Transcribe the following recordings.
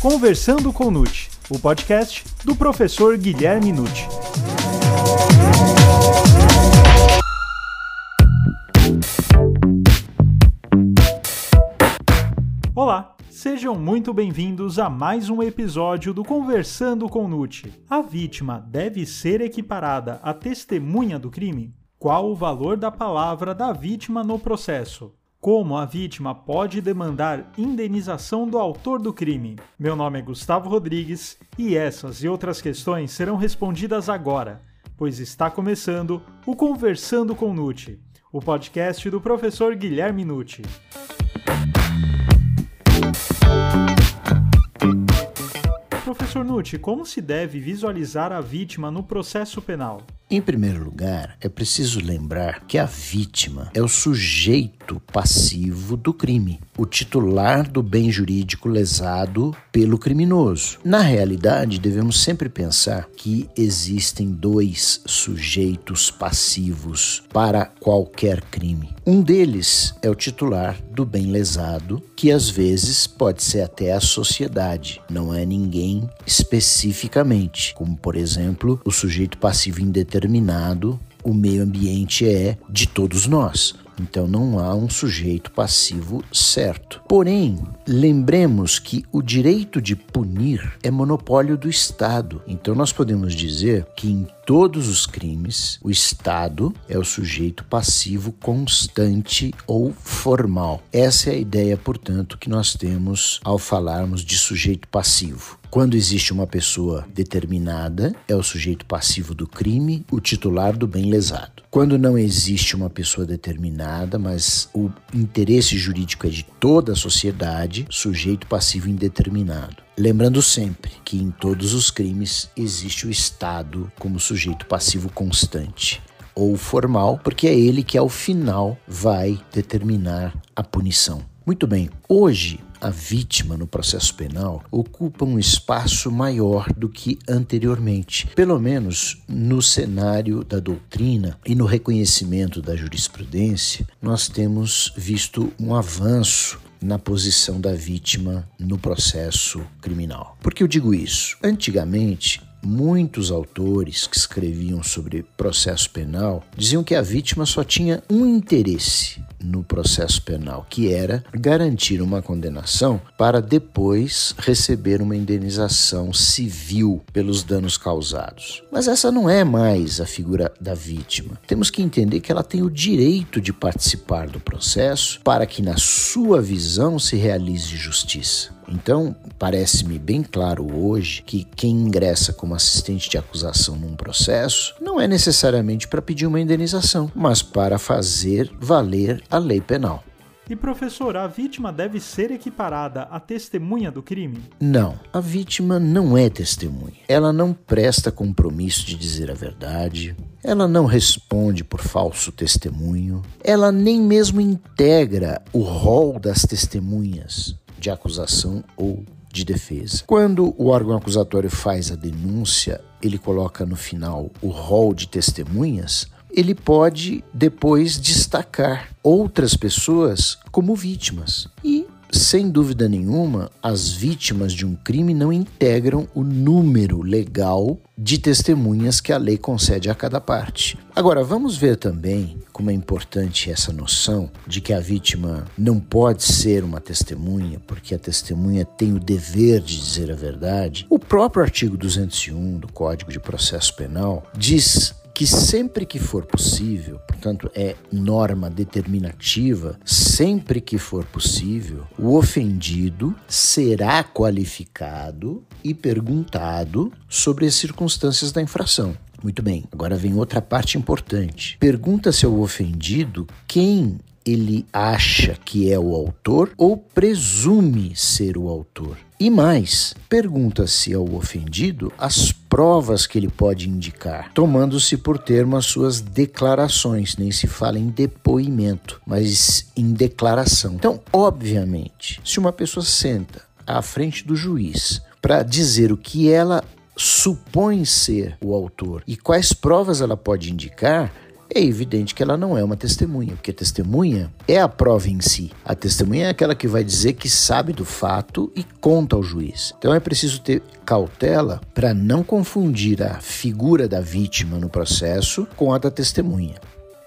Conversando com Nute, o podcast do professor Guilherme Nute. Olá, sejam muito bem-vindos a mais um episódio do Conversando com Nute. A vítima deve ser equiparada à testemunha do crime? Qual o valor da palavra da vítima no processo? Como a vítima pode demandar indenização do autor do crime? Meu nome é Gustavo Rodrigues e essas e outras questões serão respondidas agora, pois está começando o Conversando com Nute, o podcast do professor Guilherme Nucci. Professor Nucci, como se deve visualizar a vítima no processo penal? Em primeiro lugar, é preciso lembrar que a vítima é o sujeito passivo do crime, o titular do bem jurídico lesado pelo criminoso. Na realidade, devemos sempre pensar que existem dois sujeitos passivos para qualquer crime. Um deles é o titular do bem lesado, que às vezes pode ser até a sociedade, não é ninguém especificamente, como por exemplo o sujeito passivo indeterminado determinado o meio ambiente é de todos nós. Então não há um sujeito passivo certo. Porém, lembremos que o direito de punir é monopólio do Estado. Então nós podemos dizer que em todos os crimes o Estado é o sujeito passivo constante ou formal. Essa é a ideia, portanto, que nós temos ao falarmos de sujeito passivo. Quando existe uma pessoa determinada, é o sujeito passivo do crime, o titular do bem lesado. Quando não existe uma pessoa determinada, mas o interesse jurídico é de toda a sociedade, sujeito passivo indeterminado. Lembrando sempre que em todos os crimes existe o Estado como sujeito passivo constante ou formal, porque é ele que ao final vai determinar a punição. Muito bem, hoje a vítima no processo penal ocupa um espaço maior do que anteriormente, pelo menos no cenário da doutrina e no reconhecimento da jurisprudência, nós temos visto um avanço na posição da vítima no processo criminal. Por que eu digo isso? Antigamente, Muitos autores que escreviam sobre processo penal diziam que a vítima só tinha um interesse no processo penal, que era garantir uma condenação para depois receber uma indenização civil pelos danos causados. Mas essa não é mais a figura da vítima. Temos que entender que ela tem o direito de participar do processo para que, na sua visão, se realize justiça. Então, parece-me bem claro hoje que quem ingressa como assistente de acusação num processo não é necessariamente para pedir uma indenização, mas para fazer valer a lei penal. E professor, a vítima deve ser equiparada à testemunha do crime? Não, a vítima não é testemunha. Ela não presta compromisso de dizer a verdade, ela não responde por falso testemunho, ela nem mesmo integra o rol das testemunhas de acusação ou de defesa. Quando o órgão acusatório faz a denúncia, ele coloca no final o rol de testemunhas, ele pode depois destacar outras pessoas como vítimas. E sem dúvida nenhuma, as vítimas de um crime não integram o número legal de testemunhas que a lei concede a cada parte. Agora, vamos ver também como é importante essa noção de que a vítima não pode ser uma testemunha, porque a testemunha tem o dever de dizer a verdade. O próprio artigo 201 do Código de Processo Penal diz que sempre que for possível, portanto, é norma determinativa, sempre que for possível, o ofendido será qualificado e perguntado sobre as circunstâncias da infração. Muito bem, agora vem outra parte importante. Pergunta-se ao ofendido quem ele acha que é o autor ou presume ser o autor. E mais, pergunta-se ao ofendido as provas que ele pode indicar, tomando-se por termo as suas declarações, nem se fala em depoimento, mas em declaração. Então, obviamente, se uma pessoa senta à frente do juiz para dizer o que ela supõe ser o autor e quais provas ela pode indicar, é evidente que ela não é uma testemunha, porque testemunha é a prova em si. A testemunha é aquela que vai dizer que sabe do fato e conta ao juiz. Então é preciso ter cautela para não confundir a figura da vítima no processo com a da testemunha.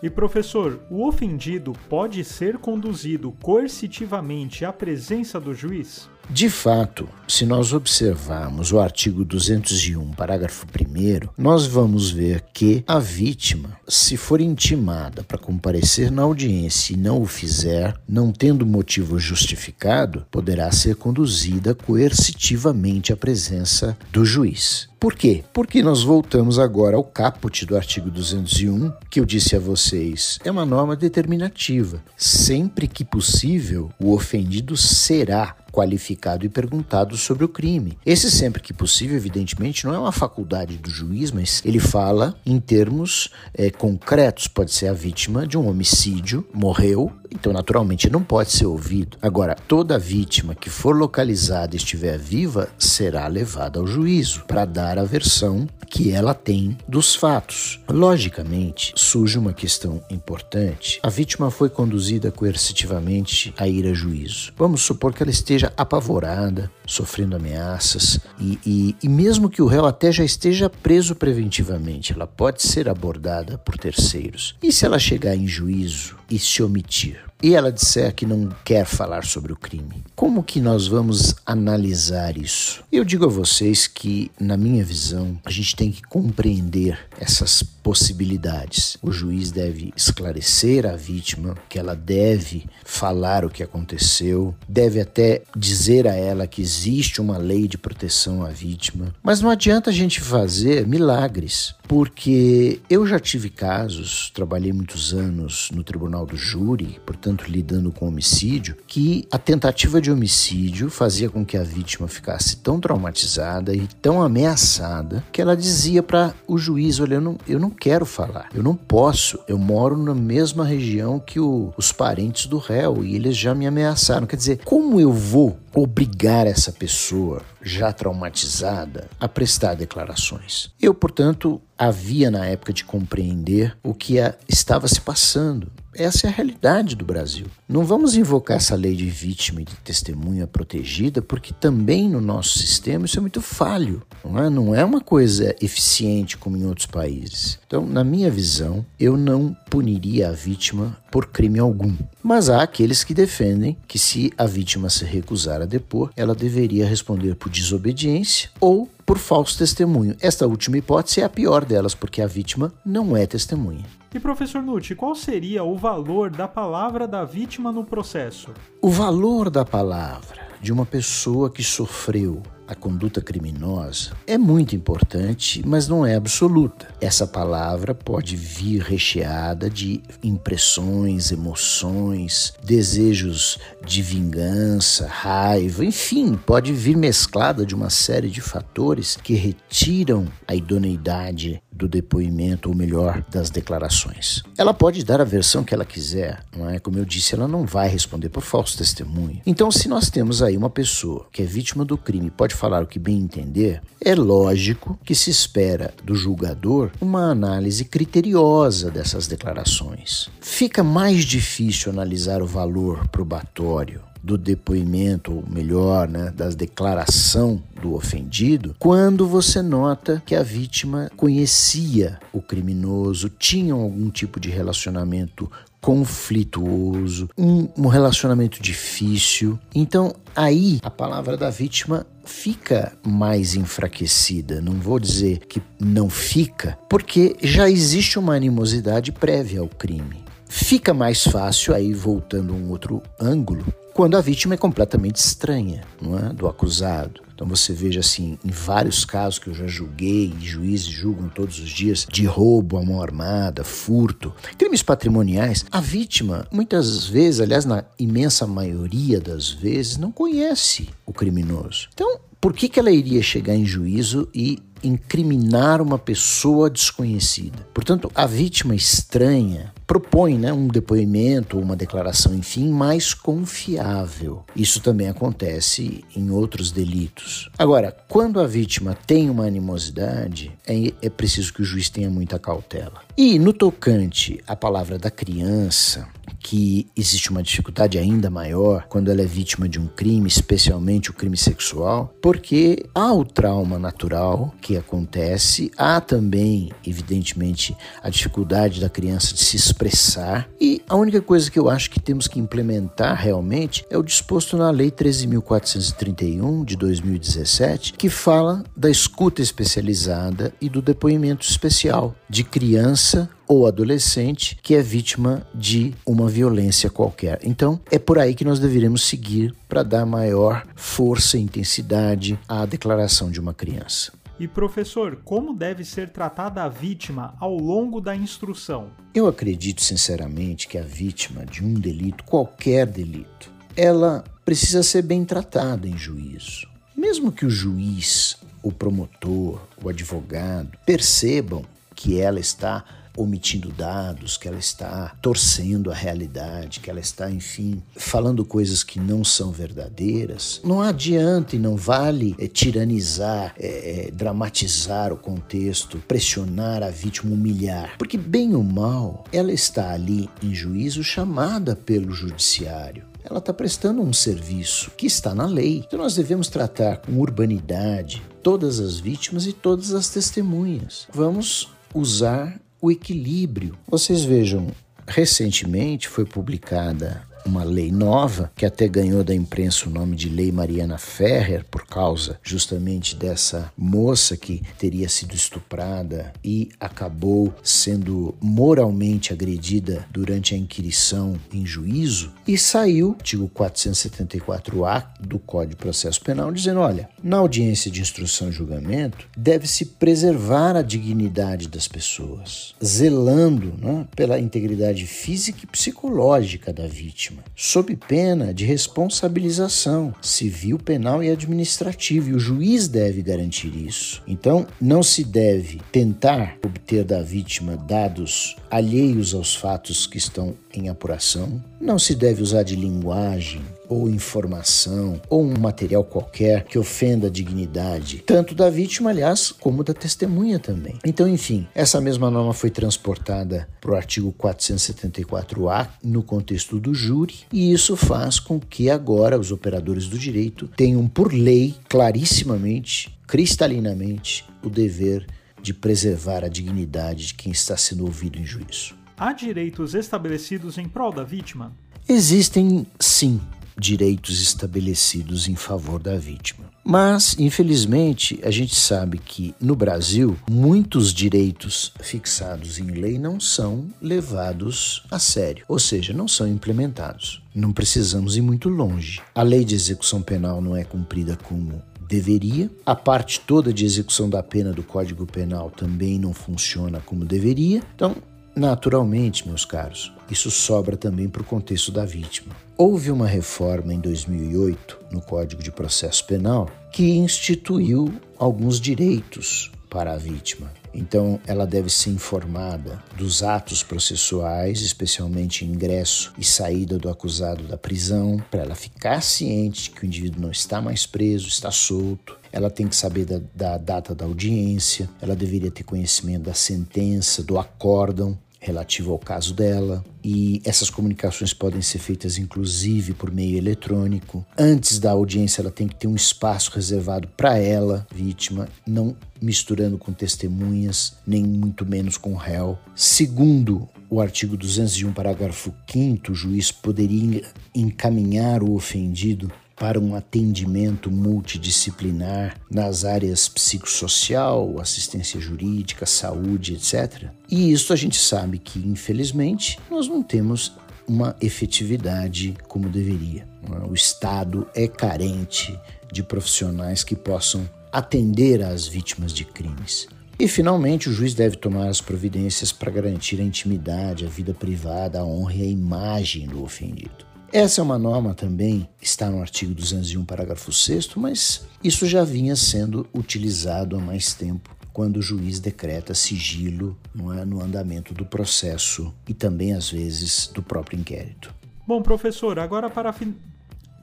E professor, o ofendido pode ser conduzido coercitivamente à presença do juiz? De fato, se nós observarmos o artigo 201, parágrafo 1, nós vamos ver que a vítima, se for intimada para comparecer na audiência e não o fizer, não tendo motivo justificado, poderá ser conduzida coercitivamente à presença do juiz. Por quê? Porque nós voltamos agora ao caput do artigo 201, que eu disse a vocês, é uma norma determinativa. Sempre que possível, o ofendido será qualificado e perguntado sobre o crime. Esse sempre que possível, evidentemente, não é uma faculdade do juiz, mas ele fala em termos é, concretos. Pode ser a vítima de um homicídio, morreu, então naturalmente não pode ser ouvido. Agora, toda vítima que for localizada e estiver viva será levada ao juízo para dar a versão que ela tem dos fatos. Logicamente, surge uma questão importante. A vítima foi conduzida coercitivamente a ir a juízo. Vamos supor que ela esteja apavorada, sofrendo ameaças, e, e, e mesmo que o réu até já esteja preso preventivamente, ela pode ser abordada por terceiros. E se ela chegar em juízo e se omitir? E ela disser que não quer falar sobre o crime. Como que nós vamos analisar isso? Eu digo a vocês que, na minha visão, a gente tem que compreender essas possibilidades. O juiz deve esclarecer a vítima que ela deve falar o que aconteceu, deve até dizer a ela que existe uma lei de proteção à vítima. Mas não adianta a gente fazer milagres, porque eu já tive casos, trabalhei muitos anos no tribunal do júri, portanto portanto, lidando com homicídio, que a tentativa de homicídio fazia com que a vítima ficasse tão traumatizada e tão ameaçada que ela dizia para o juiz: Olha, eu não, eu não quero falar, eu não posso, eu moro na mesma região que o, os parentes do réu e eles já me ameaçaram. Quer dizer, como eu vou obrigar essa pessoa já traumatizada a prestar declarações. Eu, portanto, havia na época de compreender o que estava se passando. Essa é a realidade do Brasil. Não vamos invocar essa lei de vítima e de testemunha protegida, porque também no nosso sistema isso é muito falho, não é? Não é uma coisa eficiente como em outros países. Então, na minha visão, eu não puniria a vítima por crime algum. Mas há aqueles que defendem que se a vítima se recusar a depor, ela deveria responder por desobediência ou por falso testemunho. Esta última hipótese é a pior delas, porque a vítima não é testemunha. E professor Nutti, qual seria o valor da palavra da vítima no processo? O valor da palavra de uma pessoa que sofreu a conduta criminosa é muito importante, mas não é absoluta. Essa palavra pode vir recheada de impressões, emoções, desejos de vingança, raiva, enfim, pode vir mesclada de uma série de fatores que retiram a idoneidade do depoimento, ou melhor, das declarações. Ela pode dar a versão que ela quiser, não é? Como eu disse, ela não vai responder por falso testemunho. Então, se nós temos aí uma pessoa que é vítima do crime, pode falar o que bem entender, é lógico que se espera do julgador uma análise criteriosa dessas declarações. Fica mais difícil analisar o valor probatório do depoimento, ou melhor, né, da declaração do ofendido, quando você nota que a vítima conhecia o criminoso, tinha algum tipo de relacionamento conflituoso, um, um relacionamento difícil. Então, aí a palavra da vítima fica mais enfraquecida. Não vou dizer que não fica, porque já existe uma animosidade prévia ao crime. Fica mais fácil, aí voltando a um outro ângulo, quando a vítima é completamente estranha, não é, do acusado. Então você veja assim, em vários casos que eu já julguei, e juízes julgam todos os dias, de roubo à mão armada, furto, crimes patrimoniais, a vítima, muitas vezes, aliás, na imensa maioria das vezes, não conhece o criminoso. Então, por que, que ela iria chegar em juízo e incriminar uma pessoa desconhecida? Portanto, a vítima estranha propõe né, um depoimento, uma declaração, enfim, mais confiável. Isso também acontece em outros delitos. Agora, quando a vítima tem uma animosidade, é, é preciso que o juiz tenha muita cautela. E no tocante à palavra da criança, que existe uma dificuldade ainda maior quando ela é vítima de um crime, especialmente o crime sexual, porque há o trauma natural que acontece, há também, evidentemente, a dificuldade da criança de se expressar, e a única coisa que eu acho que temos que implementar realmente é o disposto na Lei 13.431 de 2017, que fala da escuta especializada e do depoimento especial de criança ou adolescente que é vítima de uma violência qualquer. Então, é por aí que nós deveremos seguir para dar maior força e intensidade à declaração de uma criança. E professor, como deve ser tratada a vítima ao longo da instrução? Eu acredito sinceramente que a vítima de um delito, qualquer delito, ela precisa ser bem tratada em juízo. Mesmo que o juiz, o promotor, o advogado percebam que ela está omitindo dados, que ela está torcendo a realidade, que ela está, enfim, falando coisas que não são verdadeiras, não adianta e não vale é, tiranizar, é, é, dramatizar o contexto, pressionar a vítima, humilhar. Porque, bem ou mal, ela está ali em juízo chamada pelo judiciário ela está prestando um serviço que está na lei. Então nós devemos tratar com urbanidade todas as vítimas e todas as testemunhas. Vamos usar o equilíbrio. Vocês vejam, recentemente foi publicada uma lei nova, que até ganhou da imprensa o nome de Lei Mariana Ferrer, por causa justamente dessa moça que teria sido estuprada e acabou sendo moralmente agredida durante a inquirição em juízo, e saiu, artigo 474A do Código de Processo Penal, dizendo: olha, na audiência de instrução e julgamento, deve-se preservar a dignidade das pessoas, zelando né, pela integridade física e psicológica da vítima sob pena de responsabilização civil, penal e administrativa, e o juiz deve garantir isso. Então, não se deve tentar obter da vítima dados alheios aos fatos que estão em apuração, não se deve usar de linguagem ou informação ou um material qualquer que ofenda a dignidade, tanto da vítima, aliás, como da testemunha também. Então, enfim, essa mesma norma foi transportada para o artigo 474-A no contexto do júri, e isso faz com que agora os operadores do direito tenham, por lei, clarissimamente, cristalinamente, o dever de preservar a dignidade de quem está sendo ouvido em juízo. Há direitos estabelecidos em prol da vítima? Existem, sim, direitos estabelecidos em favor da vítima. Mas, infelizmente, a gente sabe que no Brasil muitos direitos fixados em lei não são levados a sério, ou seja, não são implementados. Não precisamos ir muito longe. A lei de execução penal não é cumprida como deveria. A parte toda de execução da pena do Código Penal também não funciona como deveria. Então, naturalmente, meus caros, isso sobra também para o contexto da vítima. Houve uma reforma em 2008 no Código de Processo Penal que instituiu alguns direitos para a vítima. Então, ela deve ser informada dos atos processuais, especialmente ingresso e saída do acusado da prisão, para ela ficar ciente de que o indivíduo não está mais preso, está solto. Ela tem que saber da, da data da audiência, ela deveria ter conhecimento da sentença, do acórdão, relativo ao caso dela, e essas comunicações podem ser feitas inclusive por meio eletrônico. Antes da audiência, ela tem que ter um espaço reservado para ela, vítima, não misturando com testemunhas, nem muito menos com réu. Segundo o artigo 201, parágrafo 5, o juiz poderia encaminhar o ofendido para um atendimento multidisciplinar nas áreas psicossocial, assistência jurídica, saúde, etc. E isso a gente sabe que, infelizmente, nós não temos uma efetividade como deveria. O Estado é carente de profissionais que possam atender às vítimas de crimes. E, finalmente, o juiz deve tomar as providências para garantir a intimidade, a vida privada, a honra e a imagem do ofendido. Essa é uma norma também, está no artigo 201, parágrafo 6, mas isso já vinha sendo utilizado há mais tempo quando o juiz decreta sigilo é, no andamento do processo e também, às vezes, do próprio inquérito. Bom, professor, agora para fin...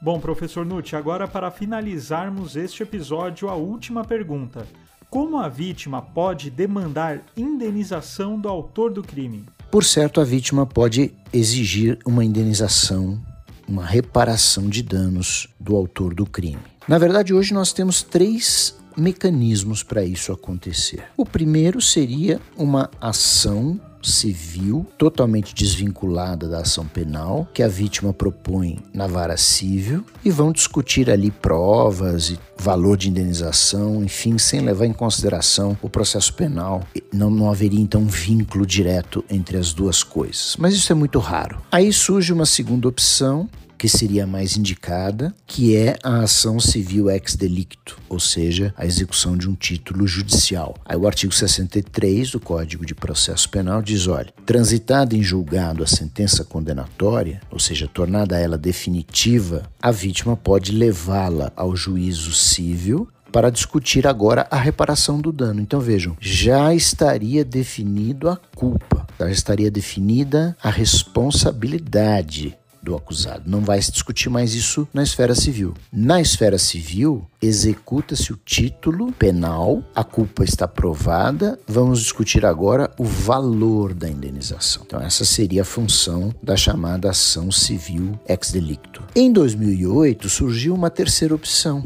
Bom, professor Nutti, agora para finalizarmos este episódio, a última pergunta. Como a vítima pode demandar indenização do autor do crime? Por certo, a vítima pode exigir uma indenização, uma reparação de danos do autor do crime. Na verdade, hoje nós temos três mecanismos para isso acontecer. O primeiro seria uma ação civil, totalmente desvinculada da ação penal, que a vítima propõe na vara civil, e vão discutir ali provas e valor de indenização, enfim, sem levar em consideração o processo penal. Não, não haveria então um vínculo direto entre as duas coisas. Mas isso é muito raro. Aí surge uma segunda opção, que seria mais indicada, que é a ação civil ex delicto, ou seja, a execução de um título judicial. Aí o artigo 63 do Código de Processo Penal diz, olha, transitada em julgado a sentença condenatória, ou seja, tornada ela definitiva, a vítima pode levá-la ao juízo civil para discutir agora a reparação do dano. Então vejam, já estaria definido a culpa, já estaria definida a responsabilidade do acusado. Não vai se discutir mais isso na esfera civil. Na esfera civil, executa-se o título penal, a culpa está provada, vamos discutir agora o valor da indenização. Então, essa seria a função da chamada ação civil ex delicto. Em 2008, surgiu uma terceira opção,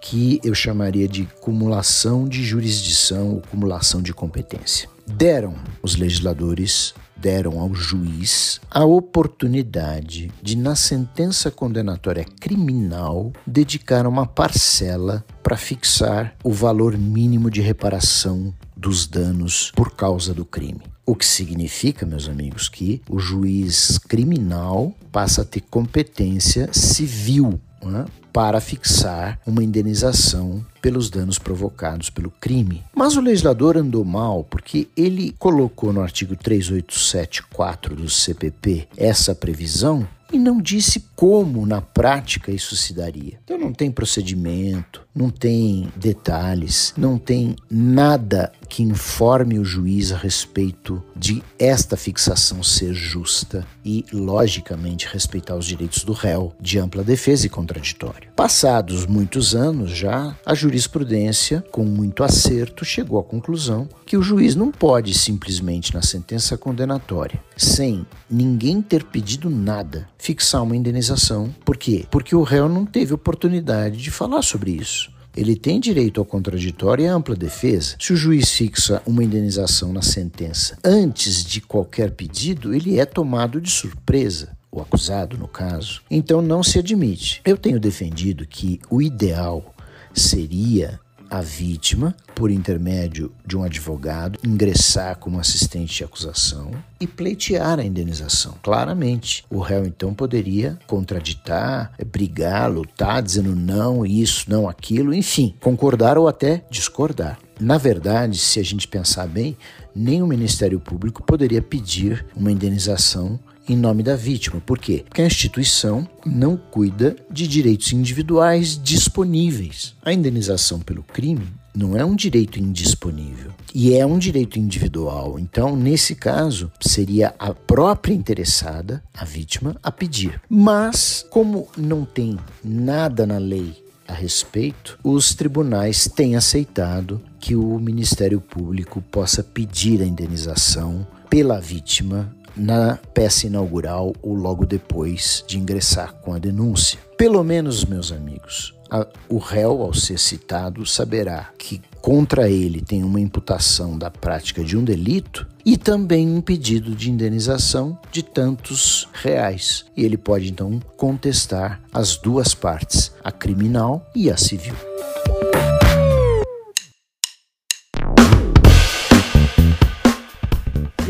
que eu chamaria de cumulação de jurisdição ou cumulação de competência. Deram os legisladores deram ao juiz a oportunidade de, na sentença condenatória criminal, dedicar uma parcela para fixar o valor mínimo de reparação dos danos por causa do crime. O que significa, meus amigos, que o juiz criminal passa a ter competência civil né, para fixar uma indenização pelos danos provocados pelo crime. Mas o legislador andou mal porque ele colocou no artigo 3874 do CPP essa previsão e não disse como na prática isso se daria. Então não tem procedimento, não tem detalhes, não tem nada que informe o juiz a respeito de esta fixação ser justa e, logicamente, respeitar os direitos do réu de ampla defesa e contraditório. Passados muitos anos já, a jurisprudência, com muito acerto, chegou à conclusão que o juiz não pode simplesmente, na sentença condenatória, sem ninguém ter pedido nada, fixar uma indenização. Por quê? Porque o réu não teve oportunidade de falar sobre isso. Ele tem direito ao contraditório e à ampla defesa. Se o juiz fixa uma indenização na sentença antes de qualquer pedido, ele é tomado de surpresa o acusado, no caso. Então não se admite. Eu tenho defendido que o ideal seria a vítima, por intermédio de um advogado, ingressar como assistente de acusação e pleitear a indenização. Claramente, o réu então poderia contraditar, brigar, lutar, dizendo não, isso, não, aquilo, enfim, concordar ou até discordar. Na verdade, se a gente pensar bem, nem o Ministério Público poderia pedir uma indenização em nome da vítima. Por quê? Porque a instituição não cuida de direitos individuais disponíveis. A indenização pelo crime não é um direito indisponível e é um direito individual. Então, nesse caso, seria a própria interessada, a vítima, a pedir. Mas, como não tem nada na lei a respeito, os tribunais têm aceitado que o Ministério Público possa pedir a indenização pela vítima na peça inaugural ou logo depois de ingressar com a denúncia. Pelo menos, meus amigos, a, o réu, ao ser citado, saberá que contra ele tem uma imputação da prática de um delito e também um pedido de indenização de tantos reais. E ele pode então contestar as duas partes, a criminal e a civil.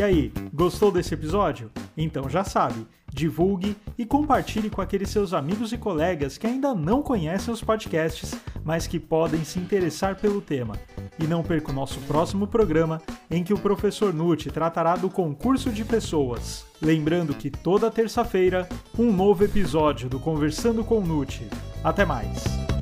Aí, gostou desse episódio? Então já sabe, divulgue e compartilhe com aqueles seus amigos e colegas que ainda não conhecem os podcasts, mas que podem se interessar pelo tema. E não perca o nosso próximo programa, em que o professor Nutt tratará do concurso de pessoas. Lembrando que toda terça-feira, um novo episódio do Conversando com Nutt. Até mais!